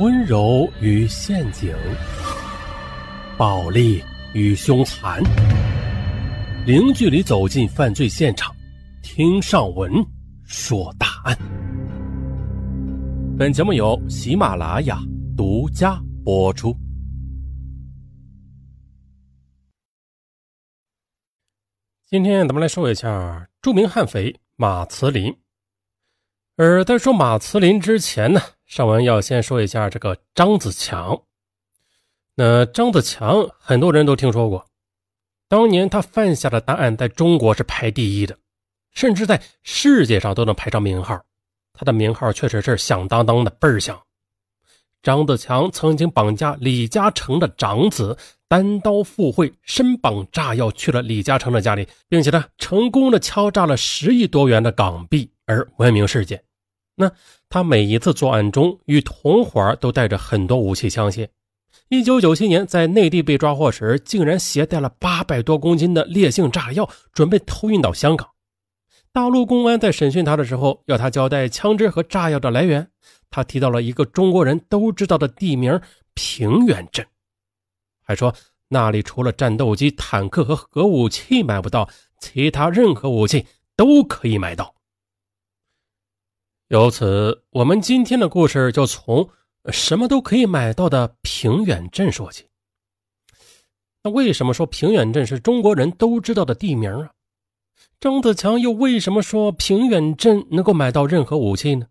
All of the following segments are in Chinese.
温柔与陷阱，暴力与凶残，零距离走进犯罪现场，听上文说大案。本节目由喜马拉雅独家播出。今天咱们来说一下著名悍匪马慈林。而在说马慈林之前呢，尚文要先说一下这个张子强。那张子强很多人都听说过，当年他犯下的大案在中国是排第一的，甚至在世界上都能排上名号。他的名号确实是响当当的倍儿响。张子强曾经绑架李嘉诚的长子，单刀赴会，身绑炸药去了李嘉诚的家里，并且呢，成功的敲诈了十亿多元的港币而闻名世界。那他每一次作案中，与同伙都带着很多武器枪械。一九九七年在内地被抓获时，竟然携带了八百多公斤的烈性炸药，准备偷运到香港。大陆公安在审讯他的时候，要他交代枪支和炸药的来源。他提到了一个中国人都知道的地名平原镇，还说那里除了战斗机、坦克和核武器买不到，其他任何武器都可以买到。由此，我们今天的故事就从什么都可以买到的平远镇说起。那为什么说平远镇是中国人都知道的地名啊？张子强又为什么说平远镇能够买到任何武器呢？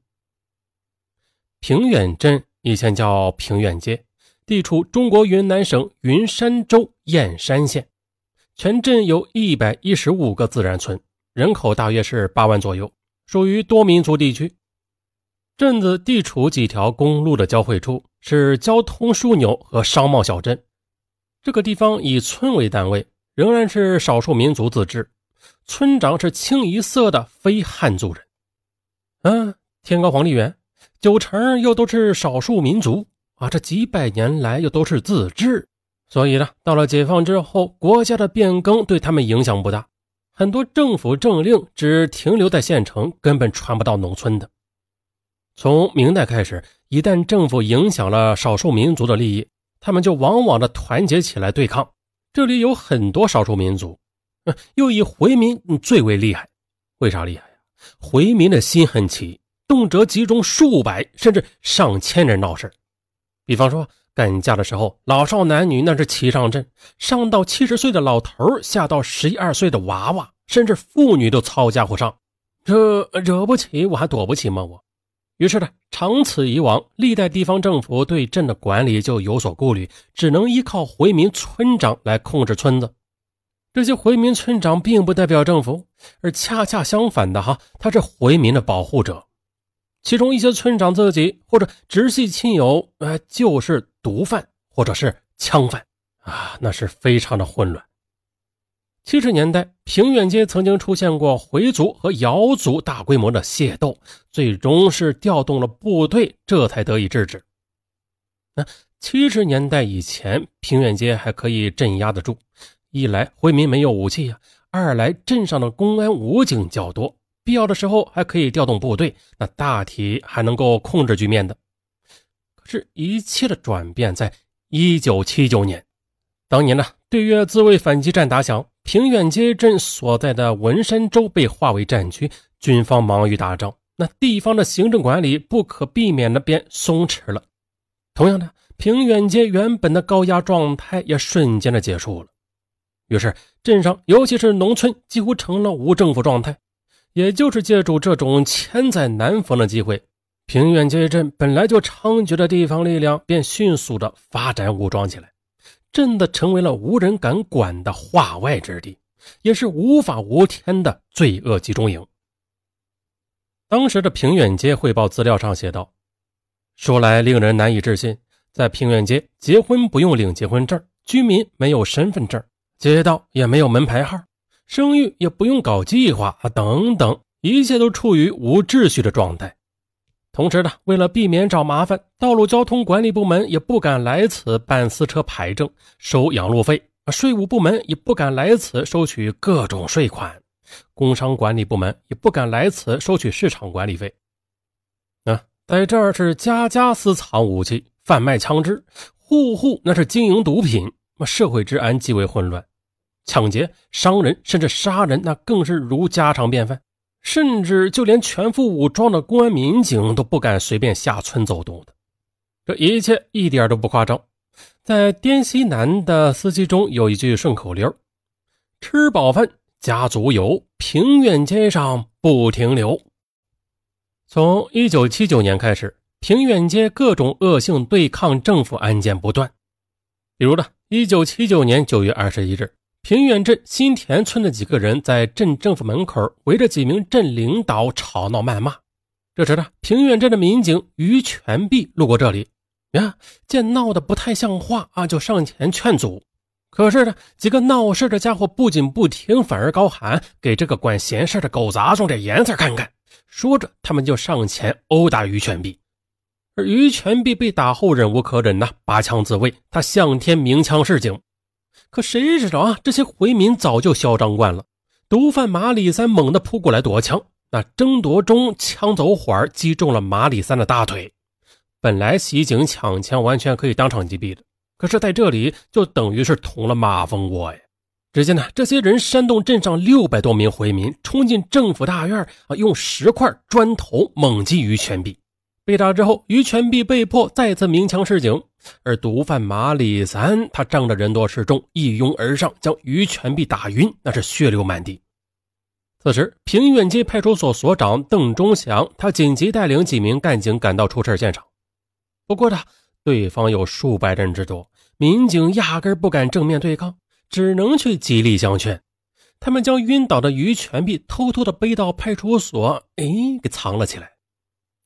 平远镇以前叫平远街，地处中国云南省云山州燕山县，全镇有一百一十五个自然村，人口大约是八万左右，属于多民族地区。镇子地处几条公路的交汇处，是交通枢纽和商贸小镇。这个地方以村为单位，仍然是少数民族自治，村长是清一色的非汉族人。嗯，天高皇帝远。九成又都是少数民族啊，这几百年来又都是自治，所以呢，到了解放之后，国家的变更对他们影响不大，很多政府政令只停留在县城，根本传不到农村的。从明代开始，一旦政府影响了少数民族的利益，他们就往往的团结起来对抗。这里有很多少数民族，又以回民最为厉害。为啥厉害呀？回民的心很齐。动辄集中数百甚至上千人闹事，比方说干架的时候，老少男女那是齐上阵，上到七十岁的老头，下到十一二岁的娃娃，甚至妇女都操家伙上。这惹不起我还躲不起吗？我。于是呢，长此以往，历代地方政府对镇的管理就有所顾虑，只能依靠回民村长来控制村子。这些回民村长并不代表政府，而恰恰相反的哈，他是回民的保护者。其中一些村长自己或者直系亲友，呃，就是毒贩或者是枪贩啊，那是非常的混乱。七十年代，平远街曾经出现过回族和瑶族大规模的械斗，最终是调动了部队，这才得以制止。那七十年代以前，平远街还可以镇压得住，一来回民没有武器呀，二来镇上的公安武警较多。必要的时候还可以调动部队，那大体还能够控制局面的。可是，一切的转变在一九七九年，当年呢，对越自卫反击战打响，平远街镇所在的文山州被划为战区，军方忙于打仗，那地方的行政管理不可避免的变松弛了。同样的，平远街原本的高压状态也瞬间的结束了。于是，镇上尤其是农村几乎成了无政府状态。也就是借助这种千载难逢的机会，平远街镇本来就猖獗的地方力量便迅速的发展武装起来，真的成为了无人敢管的化外之地，也是无法无天的罪恶集中营。当时的平远街汇报资料上写道：“说来令人难以置信，在平远街结婚不用领结婚证，居民没有身份证，街道也没有门牌号。”生育也不用搞计划啊，等等，一切都处于无秩序的状态。同时呢，为了避免找麻烦，道路交通管理部门也不敢来此办私车牌证、收养路费；税务部门也不敢来此收取各种税款；工商管理部门也不敢来此收取市场管理费。啊，在这儿是家家私藏武器，贩卖枪支，户户那是经营毒品，社会治安极为混乱，抢劫、伤人甚至杀人，那更是如家常便饭。甚至就连全副武装的公安民警都不敢随便下村走动的。这一切一点都不夸张。在滇西南的司机中有一句顺口溜：“吃饱饭，家足游，平远街上不停留。”从一九七九年开始，平远街各种恶性对抗政府案件不断。比如呢，一九七九年九月二十一日，平远镇新田村的几个人在镇政府门口围着几名镇领导吵闹谩骂。这时呢，平远镇的民警于全璧路过这里，呀，见闹得不太像话啊，就上前劝阻。可是呢，几个闹事的家伙不仅不听，反而高喊：“给这个管闲事的狗杂种点颜色看看！”说着，他们就上前殴打于全璧，而于全璧被打后忍无可忍呐，拔枪自卫。他向天鸣枪示警，可谁知道啊，这些回民早就嚣张惯了。毒贩马里三猛地扑过来夺枪，那争夺中枪走火儿，击中了马里三的大腿。本来袭警抢枪完全可以当场击毙的，可是在这里就等于是捅了马蜂窝呀。只见呢，这些人煽动镇上六百多名回民冲进政府大院啊，用石块、砖头猛击于全璧。被打之后，于全璧被迫再次鸣枪示警，而毒贩马里三他仗着人多势众，一拥而上，将于全璧打晕，那是血流满地。此时，平远街派出所所长邓忠祥他紧急带领几名干警赶到出事现场。不过呢，对方有数百人之多，民警压根不敢正面对抗。只能去极力相劝，他们将晕倒的于全璧偷偷的背到派出所，哎，给藏了起来。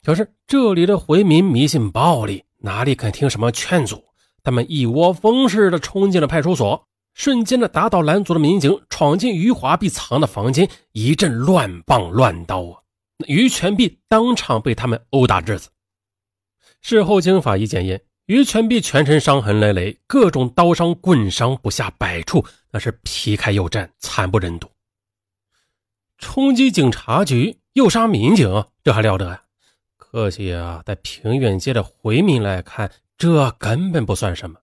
可是这里的回民迷信暴力，哪里肯听什么劝阻？他们一窝蜂似的冲进了派出所，瞬间的打倒拦阻的民警，闯进于华碧藏的房间，一阵乱棒乱刀啊！于全碧当场被他们殴打致死。事后经法医检验。于全碧全身伤痕累累，各种刀伤、棍伤不下百处，那是皮开肉绽，惨不忍睹。冲击警察局又杀民警，这还了得呀？可惜啊，在平远街的回民来看，这根本不算什么。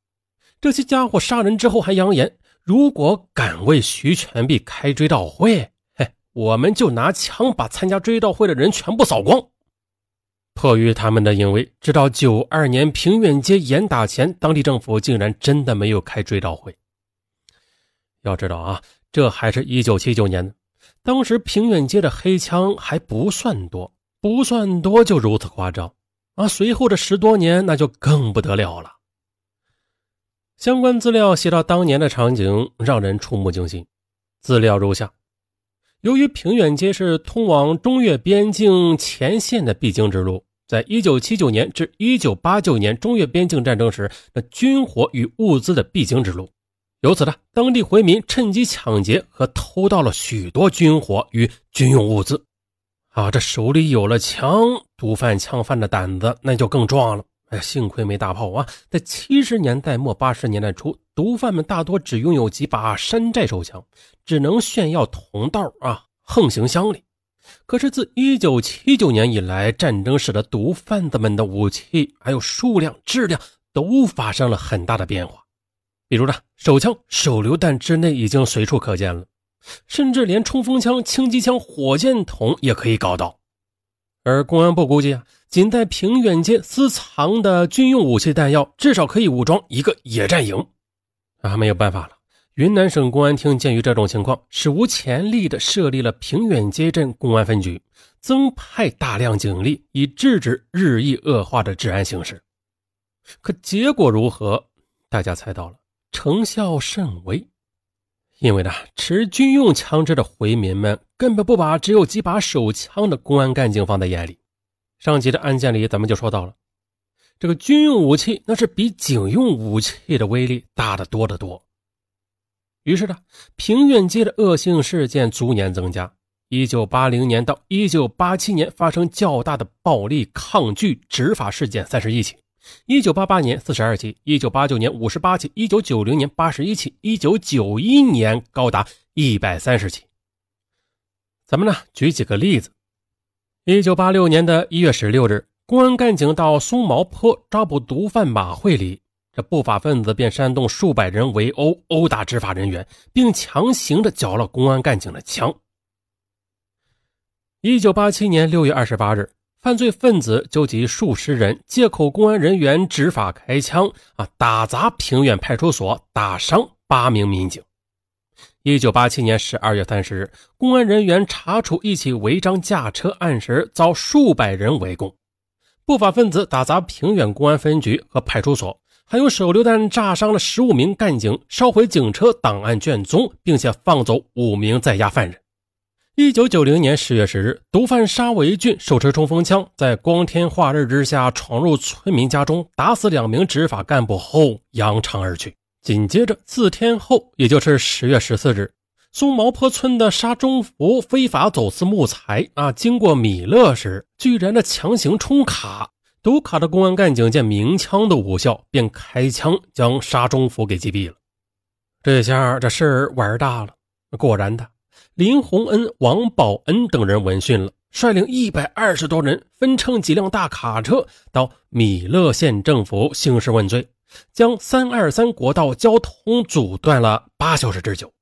这些家伙杀人之后还扬言，如果敢为徐全璧开追悼会，嘿，我们就拿枪把参加追悼会的人全部扫光。迫于他们的淫威，直到九二年平远街严打前，当地政府竟然真的没有开追悼会。要知道啊，这还是一九七九年，当时平远街的黑枪还不算多，不算多就如此夸张啊！随后的十多年，那就更不得了了。相关资料写到当年的场景，让人触目惊心。资料如下：由于平远街是通往中越边境前线的必经之路，在一九七九年至一九八九年中越边境战争时，那军火与物资的必经之路，由此呢，当地回民趁机抢劫和偷盗了许多军火与军用物资。啊，这手里有了枪，毒贩枪贩的胆子那就更壮了。哎，幸亏没大炮啊！在七十年代末八十年代初，毒贩们大多只拥有几把山寨手枪，只能炫耀同道啊，横行乡里。可是自一九七九年以来，战争使得毒贩子们的武器还有数量、质量都发生了很大的变化。比如呢，手枪手榴弹之内已经随处可见了，甚至连冲锋枪、轻机枪、火箭筒也可以搞到。而公安部估计啊，仅在平远街私藏的军用武器弹药，至少可以武装一个野战营。啊，没有办法了。云南省公安厅鉴于这种情况，史无前例地设立了平远街镇公安分局，增派大量警力，以制止日益恶化的治安形势。可结果如何？大家猜到了，成效甚微。因为呢，持军用枪支的回民们根本不把只有几把手枪的公安干警放在眼里。上集的案件里，咱们就说到了，这个军用武器那是比警用武器的威力大得多得多。于是呢，平远街的恶性事件逐年增加。一九八零年到一九八七年，发生较大的暴力抗拒执法事件三十一起。一九八八年四十二起，一九八九年五十八起，一九九零年八十一起，一九九一年高达一百三十起。咱们呢举几个例子。一九八六年的一月十六日，公安干警到松毛坡抓捕毒贩马慧里，这不法分子便煽动数百人围殴、殴打执法人员，并强行的缴了公安干警的枪。一九八七年六月二十八日，犯罪分子纠集数十人，借口公安人员执法开枪，啊，打砸平远派出所，打伤八名民警。一九八七年十二月三十日，公安人员查处一起违章驾车案时，遭数百人围攻。不法分子打砸平远公安分局和派出所，还用手榴弹炸伤了十五名干警，烧毁警车、档案卷宗，并且放走五名在押犯人。一九九零年十月十日，毒贩沙维俊手持冲锋枪，在光天化日之下闯入村民家中，打死两名执法干部后扬长而去。紧接着四天后，也就是十月十四日，松毛坡村的沙中福非法走私木材啊，经过米勒时，居然的强行冲卡，堵卡的公安干警见鸣枪的无效，便开枪将沙中福给击毙了。这下这事儿玩大了。果然的，林洪恩、王宝恩等人闻讯了，率领一百二十多人，分乘几辆大卡车到米勒县政府兴师问罪。将三二三国道交通阻断了八小时之久，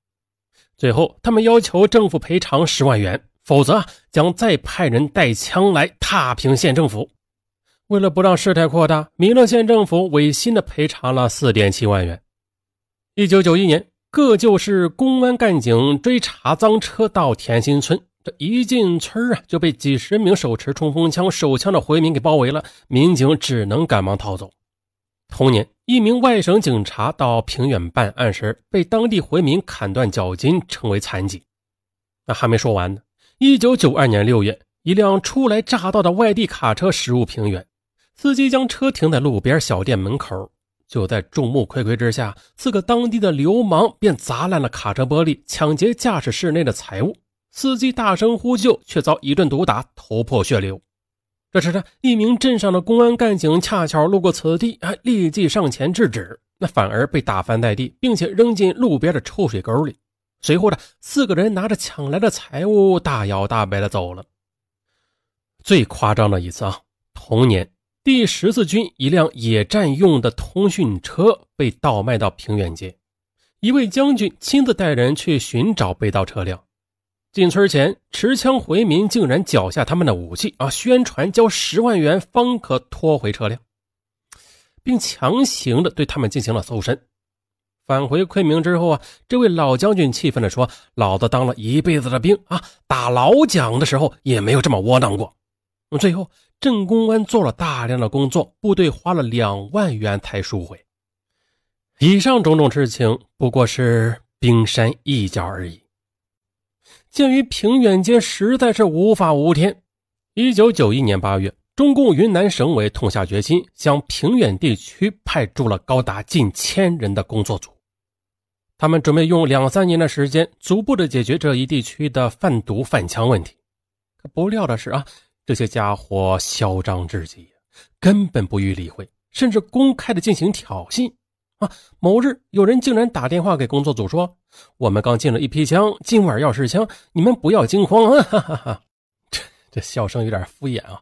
最后他们要求政府赔偿十万元，否则将再派人带枪来踏平县政府。为了不让事态扩大，弥勒县政府违心的赔偿了四点七万元。一九九一年，各旧市公安干警追查赃车到田心村，这一进村啊，就被几十名手持冲锋枪、手枪的回民给包围了，民警只能赶忙逃走。同年，一名外省警察到平远办案时，被当地回民砍断脚筋，成为残疾。那还没说完呢。一九九二年六月，一辆初来乍到的外地卡车驶入平远，司机将车停在路边小店门口。就在众目睽睽之下，四个当地的流氓便砸烂了卡车玻璃，抢劫驾驶室内的财物。司机大声呼救，却遭一顿毒打，头破血流。这时呢，一名镇上的公安干警恰巧路过此地，还立即上前制止，那反而被打翻在地，并且扔进路边的臭水沟里。随后呢，四个人拿着抢来的财物，大摇大摆的走了。最夸张的一次啊，同年第十四军一辆野战用的通讯车被盗卖到平远街，一位将军亲自带人去寻找被盗车辆。进村前，持枪回民竟然缴下他们的武器啊！宣传交十万元方可拖回车辆，并强行的对他们进行了搜身。返回昆明之后啊，这位老将军气愤的说：“老子当了一辈子的兵啊，打老蒋的时候也没有这么窝囊过。”最后，镇公安做了大量的工作，部队花了两万元才赎回。以上种种事情不过是冰山一角而已。鉴于平远街实在是无法无天，一九九一年八月，中共云南省委痛下决心，向平远地区派驻了高达近千人的工作组。他们准备用两三年的时间，逐步的解决这一地区的贩毒贩枪问题。可不料的是啊，这些家伙嚣张至极，根本不予理会，甚至公开的进行挑衅。啊！某日，有人竟然打电话给工作组说：“我们刚进了一批枪，今晚要试枪，你们不要惊慌啊！”哈哈哈，这这笑声有点敷衍啊。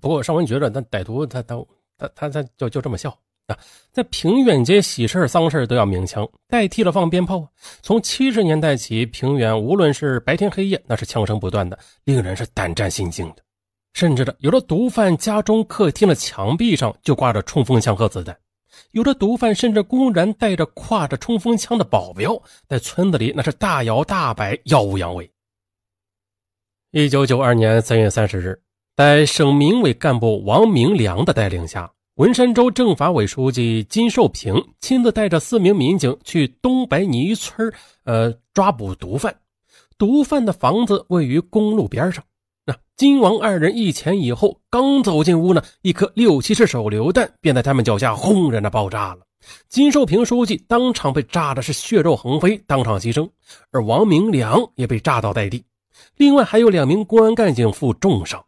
不过尚文觉得，那歹徒他他他他他就就这么笑啊。在平远街，喜事丧事都要鸣枪，代替了放鞭炮。从七十年代起，平远无论是白天黑夜，那是枪声不断的，令人是胆战心惊的。甚至的，有的毒贩家中客厅的墙壁上就挂着冲锋枪和子弹。有的毒贩甚至公然带着挎着冲锋枪的保镖，在村子里那是大摇大摆、耀武扬威。一九九二年三月三十日，在省民委干部王明良的带领下，文山州政法委书记金寿平亲自带着四名民警去东白泥村呃，抓捕毒贩。毒贩的房子位于公路边上。那金王二人一前一后，刚走进屋呢，一颗六七式手榴弹便在他们脚下轰然的爆炸了。金寿平书记当场被炸的是血肉横飞，当场牺牲，而王明良也被炸倒在地。另外还有两名公安干警负重伤。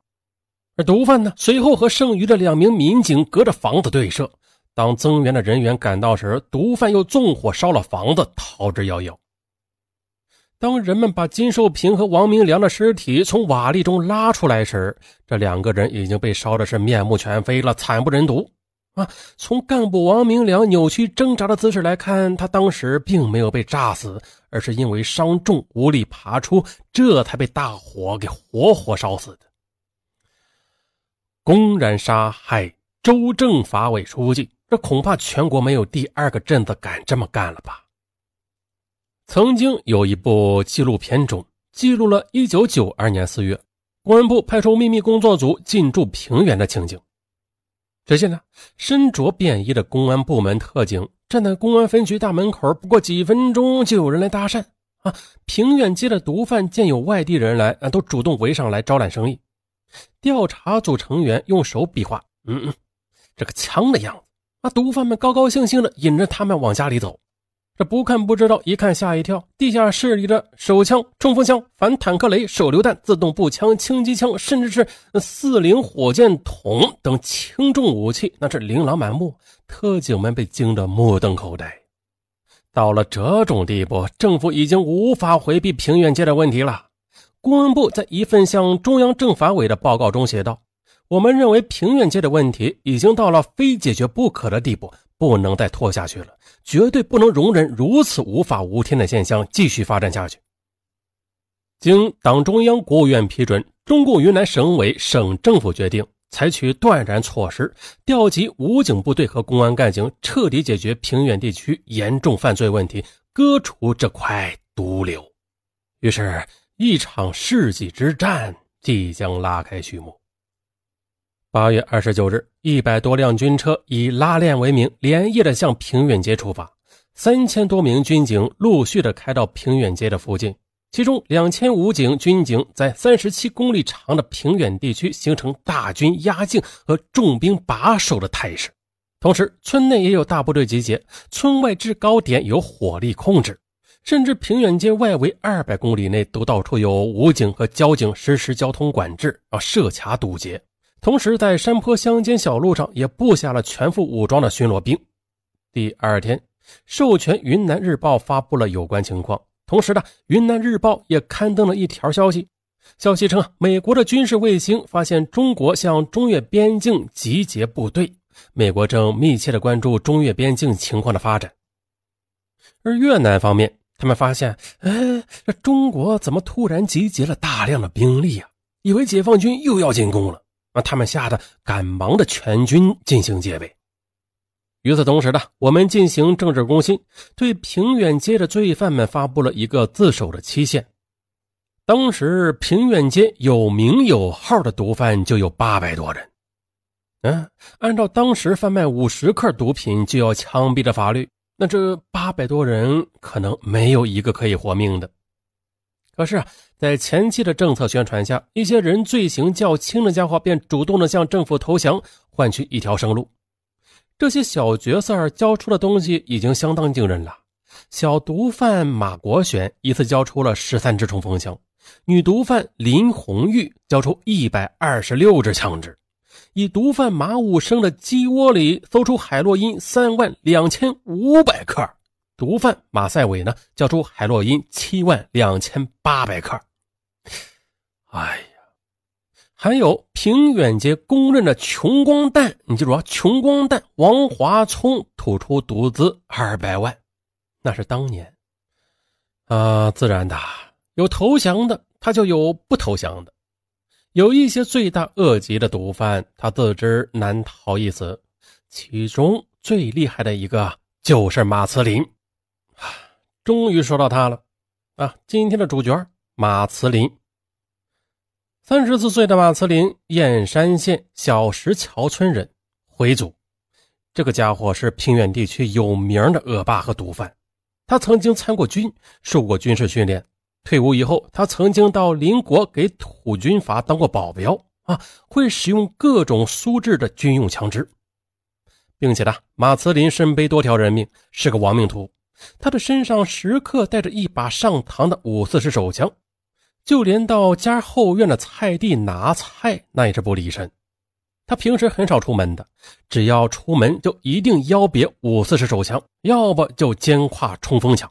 而毒贩呢，随后和剩余的两名民警隔着房子对射。当增援的人员赶到时，毒贩又纵火烧了房子，逃之夭夭。当人们把金寿平和王明良的尸体从瓦砾中拉出来时，这两个人已经被烧的是面目全非了，惨不忍睹啊！从干部王明良扭曲挣扎的姿势来看，他当时并没有被炸死，而是因为伤重无力爬出，这才被大火给活活烧死的。公然杀害州政法委书记，这恐怕全国没有第二个镇子敢这么干了吧？曾经有一部纪录片中记录了1992年4月，公安部派出秘密工作组进驻平原的情景。只见呢，身着便衣的公安部门特警站在公安分局大门口，不过几分钟就有人来搭讪啊。平远街的毒贩见有外地人来，啊，都主动围上来招揽生意。调查组成员用手比划，嗯嗯，这个枪的样子。啊，毒贩们高高兴兴的引着他们往家里走。这不看不知道，一看吓一跳。地下室里的手枪、冲锋枪、反坦克雷、手榴弹、自动步枪、轻机枪，甚至是四零火箭筒等轻重武器，那是琳琅满目。特警们被惊得目瞪口呆。到了这种地步，政府已经无法回避平原街的问题了。公安部在一份向中央政法委的报告中写道：“我们认为平原街的问题已经到了非解决不可的地步。”不能再拖下去了，绝对不能容忍如此无法无天的现象继续发展下去。经党中央、国务院批准，中共云南省委、省政府决定采取断然措施，调集武警部队和公安干警，彻底解决平原地区严重犯罪问题，割除这块毒瘤。于是，一场世纪之战即将拉开序幕。八月二十九日，一百多辆军车以拉练为名，连夜的向平远街出发。三千多名军警陆续的开到平远街的附近，其中两千武警、军警在三十七公里长的平远地区形成大军压境和重兵把守的态势。同时，村内也有大部队集结，村外制高点有火力控制，甚至平远街外围二百公里内都到处有武警和交警实施交通管制啊，设卡堵截。同时，在山坡乡间小路上也布下了全副武装的巡逻兵。第二天，授权云南日报发布了有关情况。同时呢，云南日报也刊登了一条消息，消息称，美国的军事卫星发现中国向中越边境集结部队，美国正密切的关注中越边境情况的发展。而越南方面，他们发现，哎，这中国怎么突然集结了大量的兵力啊？以为解放军又要进攻了。让他们吓得赶忙的全军进行戒备。与此同时呢，我们进行政治攻心，对平远街的罪犯们发布了一个自首的期限。当时平远街有名有号的毒贩就有八百多人。嗯，按照当时贩卖五十克毒品就要枪毙的法律，那这八百多人可能没有一个可以活命的。可是，在前期的政策宣传下，一些人罪行较轻的家伙便主动的向政府投降，换取一条生路。这些小角色交出的东西已经相当惊人了。小毒贩马国选一次交出了十三支冲锋枪，女毒贩林红玉交出一百二十六支枪支。以毒贩马武生的鸡窝里搜出海洛因三万两千五百克。毒贩马赛伟呢，交出海洛因七万两千八百克。哎呀，还有平远街公认的穷光蛋，你记住啊，穷光蛋王华聪吐出毒资二百万，那是当年。啊，自然的，有投降的，他就有不投降的。有一些罪大恶极的毒贩，他自知难逃一死。其中最厉害的一个就是马慈林。终于说到他了，啊，今天的主角马慈林，三十四岁的马慈林，燕山县小石桥村人，回族。这个家伙是平原地区有名的恶霸和毒贩。他曾经参过军，受过军事训练。退伍以后，他曾经到邻国给土军阀当过保镖，啊，会使用各种苏制的军用枪支，并且呢，马慈林身背多条人命，是个亡命徒。他的身上时刻带着一把上膛的五四式手枪，就连到家后院的菜地拿菜，那也是不离身。他平时很少出门的，只要出门就一定腰别五四式手枪，要不就肩挎冲锋枪。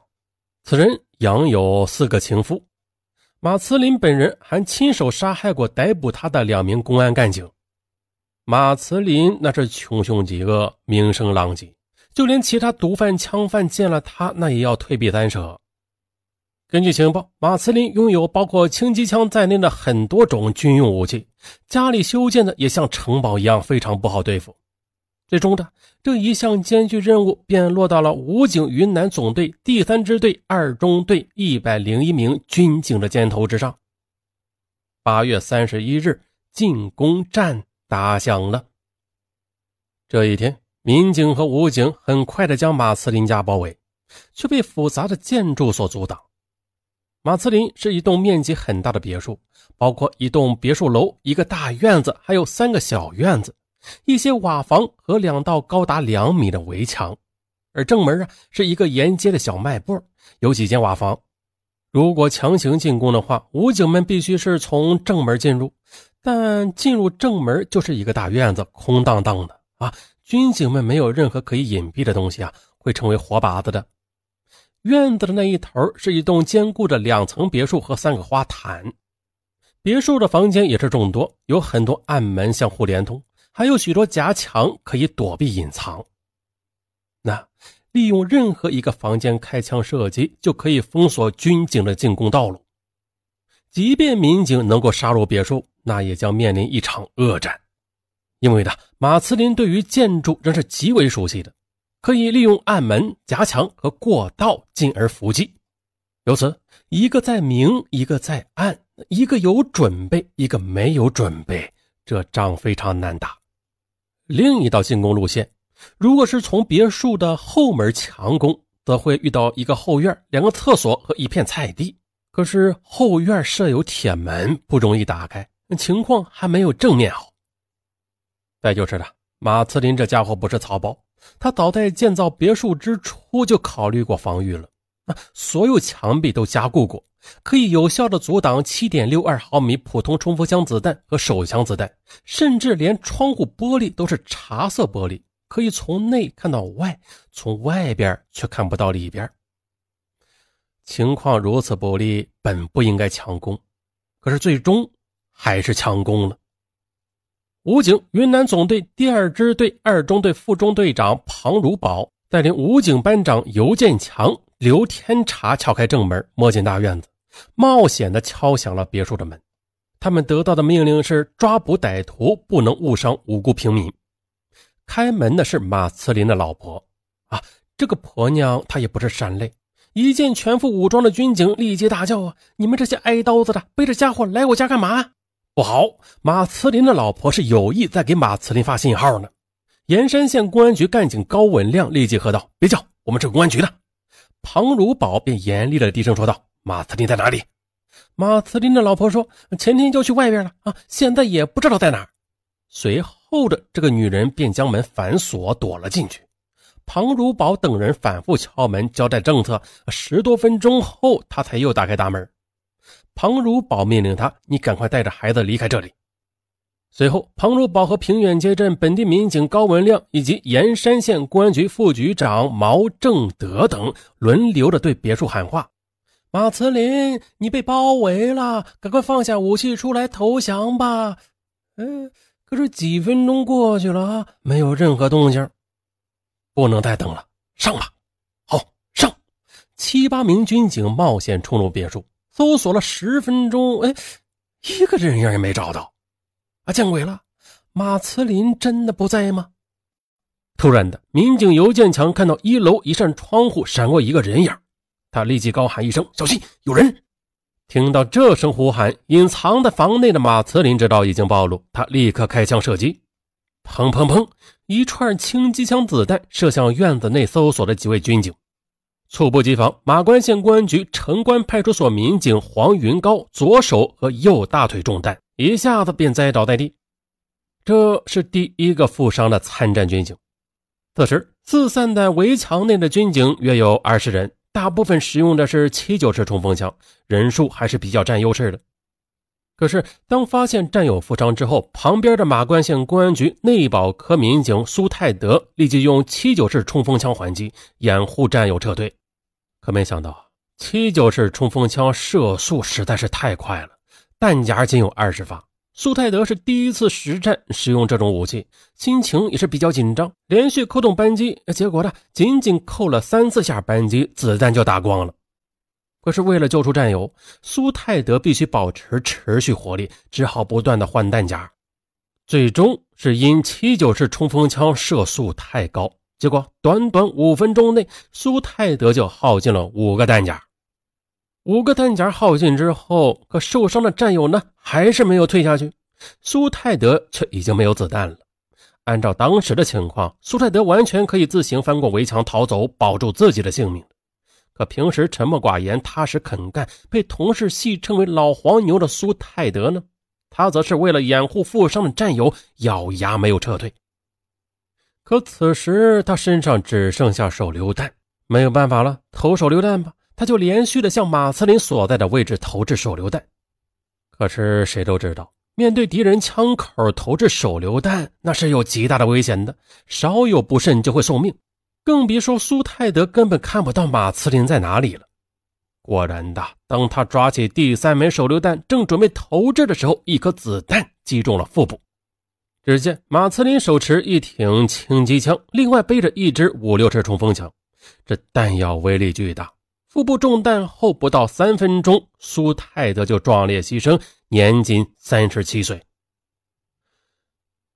此人养有四个情妇。马慈林本人还亲手杀害过逮捕他的两名公安干警。马慈林那是穷凶极恶，名声狼藉，就连其他毒贩、枪贩见了他，那也要退避三舍。根据情报，马慈林拥有包括轻机枪在内的很多种军用武器，家里修建的也像城堡一样，非常不好对付。最终的这一项艰巨任务便落到了武警云南总队第三支队二中队一百零一名军警的肩头之上。八月三十一日，进攻战打响了。这一天，民警和武警很快的将马慈林家包围，却被复杂的建筑所阻挡。马慈林是一栋面积很大的别墅，包括一栋别墅楼、一个大院子，还有三个小院子。一些瓦房和两道高达两米的围墙，而正门啊是一个沿街的小卖部，有几间瓦房。如果强行进攻的话，武警们必须是从正门进入，但进入正门就是一个大院子，空荡荡的啊！军警们没有任何可以隐蔽的东西啊，会成为活靶子的。院子的那一头是一栋坚固的两层别墅和三个花坛，别墅的房间也是众多，有很多暗门相互连通。还有许多夹墙可以躲避隐藏。那利用任何一个房间开枪射击，就可以封锁军警的进攻道路。即便民警能够杀入别墅，那也将面临一场恶战。因为呢，马慈林对于建筑仍是极为熟悉的，可以利用暗门、夹墙和过道进而伏击。由此，一个在明，一个在暗，一个有准备，一个没有准备，这仗非常难打。另一道进攻路线，如果是从别墅的后门强攻，则会遇到一个后院、两个厕所和一片菜地。可是后院设有铁门，不容易打开，情况还没有正面好。再就是了，马慈林这家伙不是草包，他早在建造别墅之初就考虑过防御了，啊，所有墙壁都加固过。可以有效的阻挡7.62毫米普通冲锋枪子弹和手枪子弹，甚至连窗户玻璃都是茶色玻璃，可以从内看到外，从外边却看不到里边。情况如此不利，本不应该强攻，可是最终还是强攻了。武警云南总队第二支队二中队副中队长庞如宝带领武警班长尤建强、刘天茶撬开正门，摸进大院子。冒险地敲响了别墅的门，他们得到的命令是抓捕歹徒，不能误伤无辜平民。开门的是马慈林的老婆啊，这个婆娘她也不是善类，一见全副武装的军警，立即大叫：“啊，你们这些挨刀子的，背着家伙来我家干嘛？”不好，马慈林的老婆是有意在给马慈林发信号呢。盐山县公安局干警高文亮立即喝道：“别叫，我们是公安局的。”庞如宝便严厉的低声说道。马慈林在哪里？马慈林的老婆说：“前天就去外边了啊，现在也不知道在哪。”随后的这个女人便将门反锁，躲了进去。庞如宝等人反复敲门，交代政策。十多分钟后，他才又打开大门。庞如宝命令他：“你赶快带着孩子离开这里。”随后，庞如宝和平远街镇本地民警高文亮以及盐山县公安局副局长毛正德等轮流的对别墅喊话。马慈林，你被包围了，赶快放下武器出来投降吧！嗯，可是几分钟过去了，没有任何动静，不能再等了，上吧！好，上！七八名军警冒险冲入别墅，搜索了十分钟，哎，一个人影也没找到。啊，见鬼了！马慈林真的不在吗？突然的，民警尤建强看到一楼一扇窗户闪过一个人影。他立即高喊一声：“小心，有人！”听到这声呼喊，隐藏在房内的马慈林知道已经暴露，他立刻开枪射击。砰砰砰！一串轻机枪子弹射向院子内搜索的几位军警。猝不及防，马关县公安局城关派出所民警黄云高左手和右大腿中弹，一下子便栽倒在地。这是第一个负伤的参战军警。此时，四散在围墙内的军警约有二十人。大部分使用的是七九式冲锋枪，人数还是比较占优势的。可是，当发现战友负伤之后，旁边的马关县公安局内保科民警苏泰德立即用七九式冲锋枪还击，掩护战友撤退。可没想到，七九式冲锋枪射速实在是太快了，弹夹仅有二十发。苏泰德是第一次实战使用这种武器，心情也是比较紧张，连续扣动扳机，结果呢，仅仅扣了三四下扳机，子弹就打光了。可是为了救出战友，苏泰德必须保持持续活力，只好不断的换弹夹。最终是因七九式冲锋枪射速太高，结果短短五分钟内，苏泰德就耗尽了五个弹夹。五个弹夹耗尽之后，可受伤的战友呢，还是没有退下去。苏泰德却已经没有子弹了。按照当时的情况，苏泰德完全可以自行翻过围墙逃走，保住自己的性命。可平时沉默寡言、踏实肯干，被同事戏称为“老黄牛”的苏泰德呢，他则是为了掩护负伤的战友，咬牙没有撤退。可此时他身上只剩下手榴弹，没有办法了，投手榴弹吧。他就连续的向马茨林所在的位置投掷手榴弹，可是谁都知道，面对敌人枪口投掷手榴弹，那是有极大的危险的，稍有不慎就会送命。更别说苏泰德根本看不到马茨林在哪里了。果然的，当他抓起第三枚手榴弹，正准备投掷的时候，一颗子弹击中了腹部。只见马茨林手持一挺轻机枪，另外背着一支五六式冲锋枪，这弹药威力巨大。腹部中弹后不到三分钟，苏泰德就壮烈牺牲，年仅三十七岁。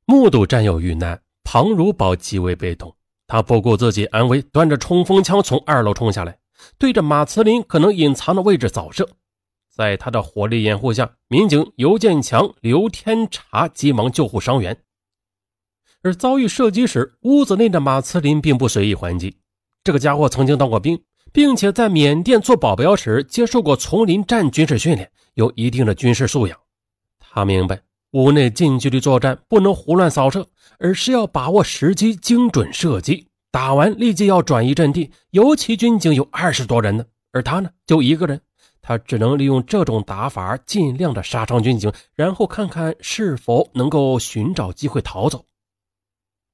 目睹战友遇难，庞如宝极为悲痛。他不顾自己安危，端着冲锋枪从二楼冲下来，对着马慈林可能隐藏的位置扫射。在他的火力掩护下，民警尤建强、刘天茶急忙救护伤员。而遭遇射击时，屋子内的马慈林并不随意还击。这个家伙曾经当过兵。并且在缅甸做保镖时接受过丛林战军事训练，有一定的军事素养。他明白屋内近距离作战不能胡乱扫射，而是要把握时机，精准射击。打完立即要转移阵地。尤其军警有二十多人呢，而他呢就一个人，他只能利用这种打法，尽量的杀伤军警，然后看看是否能够寻找机会逃走。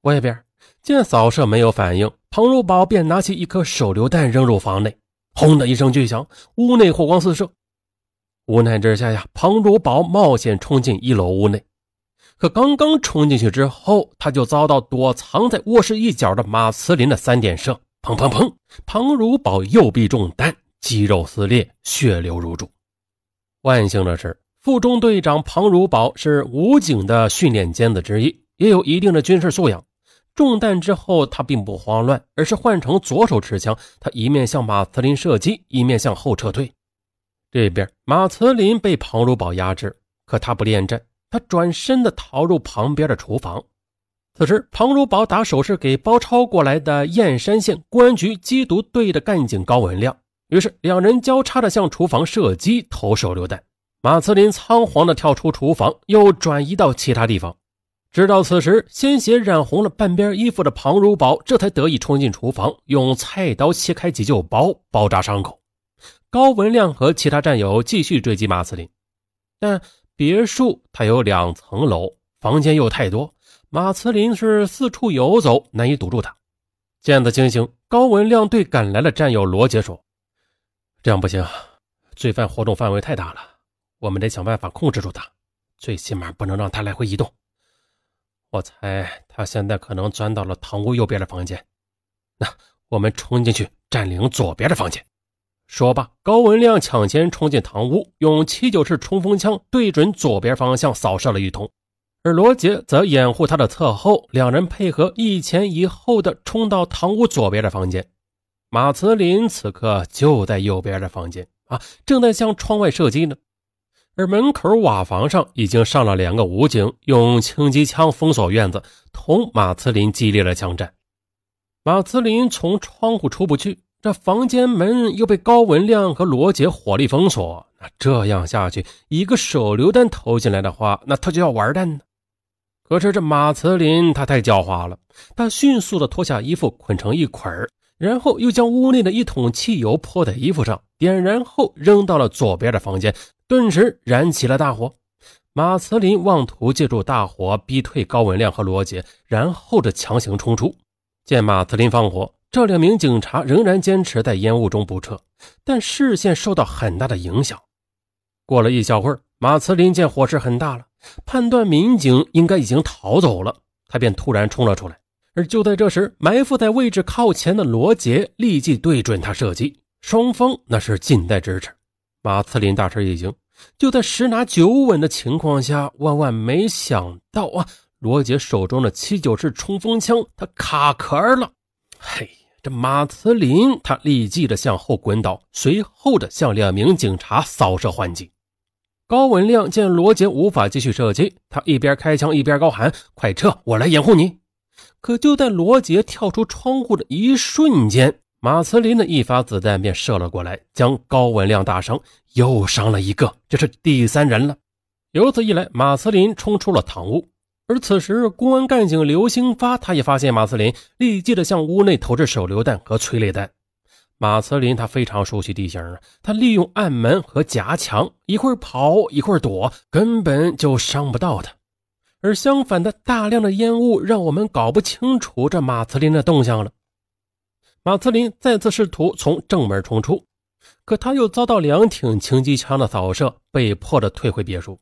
外边。见扫射没有反应，庞如宝便拿起一颗手榴弹扔入房内，轰的一声巨响，屋内火光四射。无奈之下呀，庞如宝冒险冲进一楼屋内，可刚刚冲进去之后，他就遭到躲藏在卧室一角的马慈林的三点射，砰砰砰！庞如宝右臂中弹，肌肉撕裂，血流如注。万幸的是，副中队长庞如宝是武警的训练尖子之一，也有一定的军事素养。中弹之后，他并不慌乱，而是换成左手持枪。他一面向马慈林射击，一面向后撤退。这边马慈林被庞如宝压制，可他不恋战，他转身的逃入旁边的厨房。此时，庞如宝打手势给包抄过来的燕山县公安局缉毒队的干警高文亮，于是两人交叉的向厨房射击投手榴弹。马慈林仓皇的跳出厨房，又转移到其他地方。直到此时，鲜血染红了半边衣服的庞如宝这才得以冲进厨房，用菜刀切开急救包，包扎伤口。高文亮和其他战友继续追击马慈林，但别墅它有两层楼，房间又太多，马慈林是四处游走，难以堵住他。见此情形，高文亮对赶来的战友罗杰说：“这样不行，罪犯活动范围太大了，我们得想办法控制住他，最起码不能让他来回移动。”我猜他现在可能钻到了堂屋右边的房间，那我们冲进去占领左边的房间。说罢，高文亮抢先冲进堂屋，用七九式冲锋枪对准左边方向扫射了一通，而罗杰则掩护他的侧后，两人配合一前一后的冲到堂屋左边的房间。马慈林此刻就在右边的房间啊，正在向窗外射击呢。而门口瓦房上已经上了两个武警，用轻机枪封锁院子，同马慈林激烈的枪战。马慈林从窗户出不去，这房间门又被高文亮和罗杰火力封锁。那这样下去，一个手榴弹投进来的话，那他就要完蛋呢。可是这马慈林他太狡猾了，他迅速的脱下衣服捆成一捆然后又将屋内的一桶汽油泼在衣服上，点燃后扔到了左边的房间。顿时燃起了大火，马慈林妄图借助大火逼退高文亮和罗杰，然后这强行冲出。见马慈林放火，这两名警察仍然坚持在烟雾中不撤，但视线受到很大的影响。过了一小会儿，马慈林见火势很大了，判断民警应该已经逃走了，他便突然冲了出来。而就在这时，埋伏在位置靠前的罗杰立即对准他射击，双方那是近在咫尺。马慈林大吃一惊，就在十拿九稳的情况下，万万没想到啊，罗杰手中的七九式冲锋枪他卡壳了。嘿，这马慈林他立即的向后滚倒，随后的向两名警察扫射还击。高文亮见罗杰无法继续射击，他一边开枪一边高喊：“快撤，我来掩护你！”可就在罗杰跳出窗户的一瞬间，马慈林的一发子弹便射了过来，将高文亮打伤，又伤了一个，这是第三人了。由此一来，马慈林冲出了堂屋。而此时，公安干警刘兴发他也发现马慈林，立即的向屋内投掷手榴弹和催泪弹。马慈林他非常熟悉地形啊，他利用暗门和夹墙，一会儿跑一会儿躲，根本就伤不到他。而相反的，大量的烟雾让我们搞不清楚这马慈林的动向了。马慈林再次试图从正门冲出，可他又遭到两挺轻机枪的扫射，被迫的退回别墅。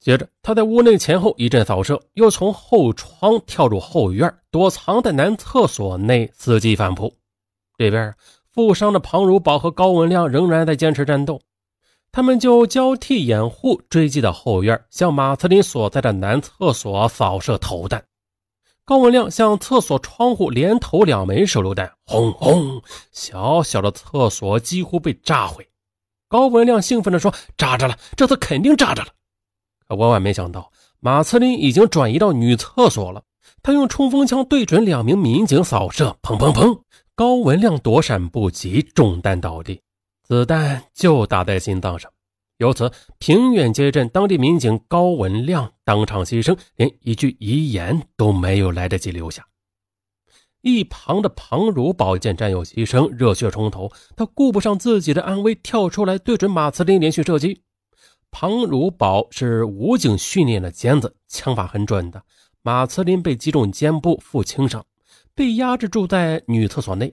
接着，他在屋内前后一阵扫射，又从后窗跳入后院，躲藏在男厕所内，伺机反扑。这边。负伤的庞如宝和高文亮仍然在坚持战斗，他们就交替掩护，追击到后院，向马慈林所在的男厕所扫射投弹。高文亮向厕所窗户连投两枚手榴弹，轰轰，小小的厕所几乎被炸毁。高文亮兴奋地说：“炸着了，这次肯定炸着了。”可万万没想到，马慈林已经转移到女厕所了。他用冲锋枪对准两名民警扫射，砰砰砰。高文亮躲闪不及，中弹倒地，子弹就打在心脏上。由此，平远街镇当地民警高文亮当场牺牲，连一句遗言都没有来得及留下。一旁的庞如宝见战友牺牲，热血冲头，他顾不上自己的安危，跳出来对准马慈林连续射击。庞如宝是武警训练的尖子，枪法很准的。马慈林被击中肩部，负轻伤。被压制住在女厕所内，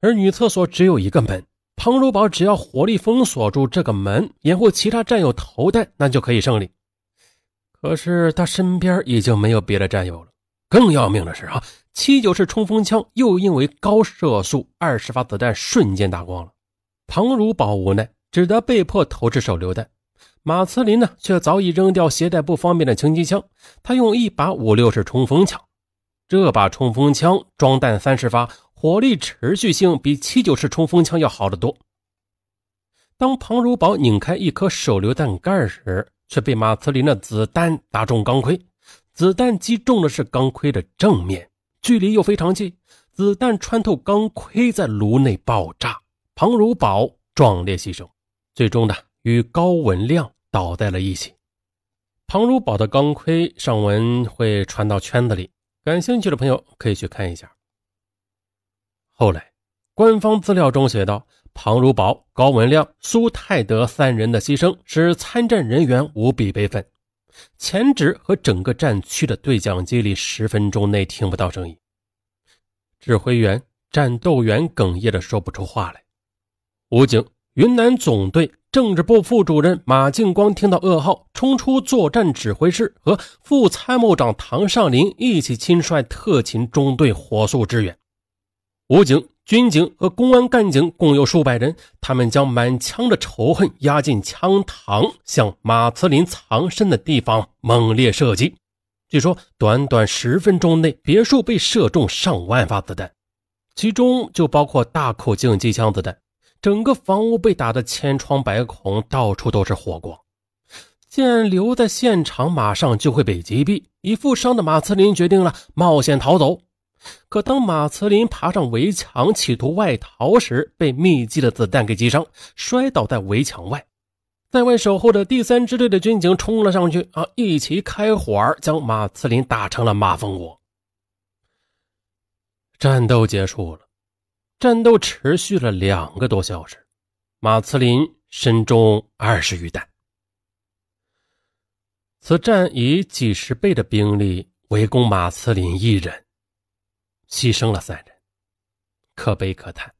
而女厕所只有一个门。庞如宝只要火力封锁住这个门，掩护其他战友投弹，那就可以胜利。可是他身边已经没有别的战友了。更要命的是啊，七九式冲锋枪又因为高射速，二十发子弹瞬间打光了。庞如宝无奈，只得被迫投掷手榴弹。马慈林呢，却早已扔掉携带不方便的轻机枪，他用一把五六式冲锋枪。这把冲锋枪装弹三十发，火力持续性比七九式冲锋枪要好得多。当庞如宝拧开一颗手榴弹盖时，却被马慈林的子弹打中钢盔。子弹击中的是钢盔的正面，距离又非常近，子弹穿透钢盔，在颅内爆炸。庞如宝壮烈牺牲，最终呢，与高文亮倒在了一起。庞如宝的钢盔上文会传到圈子里。感兴趣的朋友可以去看一下。后来，官方资料中写道：庞如宝、高文亮、苏泰德三人的牺牲使参战人员无比悲愤。前指和整个战区的对讲机里十分钟内听不到声音，指挥员、战斗员哽咽的说不出话来。武警云南总队。政治部副主任马敬光听到噩耗，冲出作战指挥室，和副参谋长唐尚林一起亲率特勤中队火速支援。武警、军警和公安干警共有数百人，他们将满腔的仇恨压进枪膛，向马慈林藏身的地方猛烈射击。据说，短短十分钟内，别墅被射中上万发子弹，其中就包括大口径机枪子弹。整个房屋被打得千疮百孔，到处都是火光。见留在现场马上就会被击毙，已负伤的马慈林决定了冒险逃走。可当马慈林爬上围墙企图外逃时，被密集的子弹给击伤，摔倒在围墙外。在外守候的第三支队的军警冲了上去，啊，一起开火，将马慈林打成了马蜂窝。战斗结束了。战斗持续了两个多小时，马慈林身中二十余弹。此战以几十倍的兵力围攻马慈林一人，牺牲了三人。可悲可叹。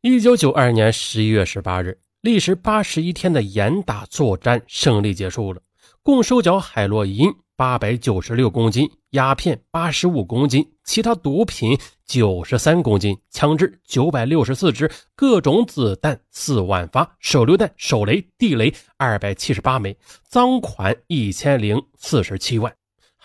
一九九二年十一月十八日，历时八十一天的严打作战胜利结束了，共收缴海洛因八百九十六公斤，鸦片八十五公斤，其他毒品九十三公斤，枪支九百六十四支，各种子弹四万发，手榴弹、手雷、地雷二百七十八枚，赃款一千零四十七万。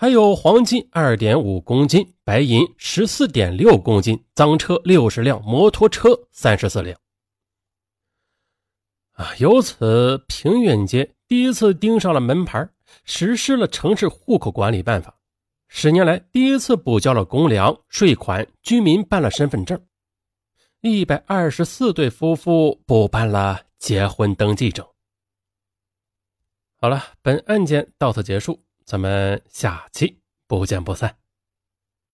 还有黄金二点五公斤，白银十四点六公斤，赃车六十辆，摩托车三十四辆。啊，由此平远街第一次盯上了门牌，实施了城市户口管理办法。十年来第一次补交了公粮、税款，居民办了身份证。一百二十四对夫妇补办了结婚登记证。好了，本案件到此结束。咱们下期不见不散。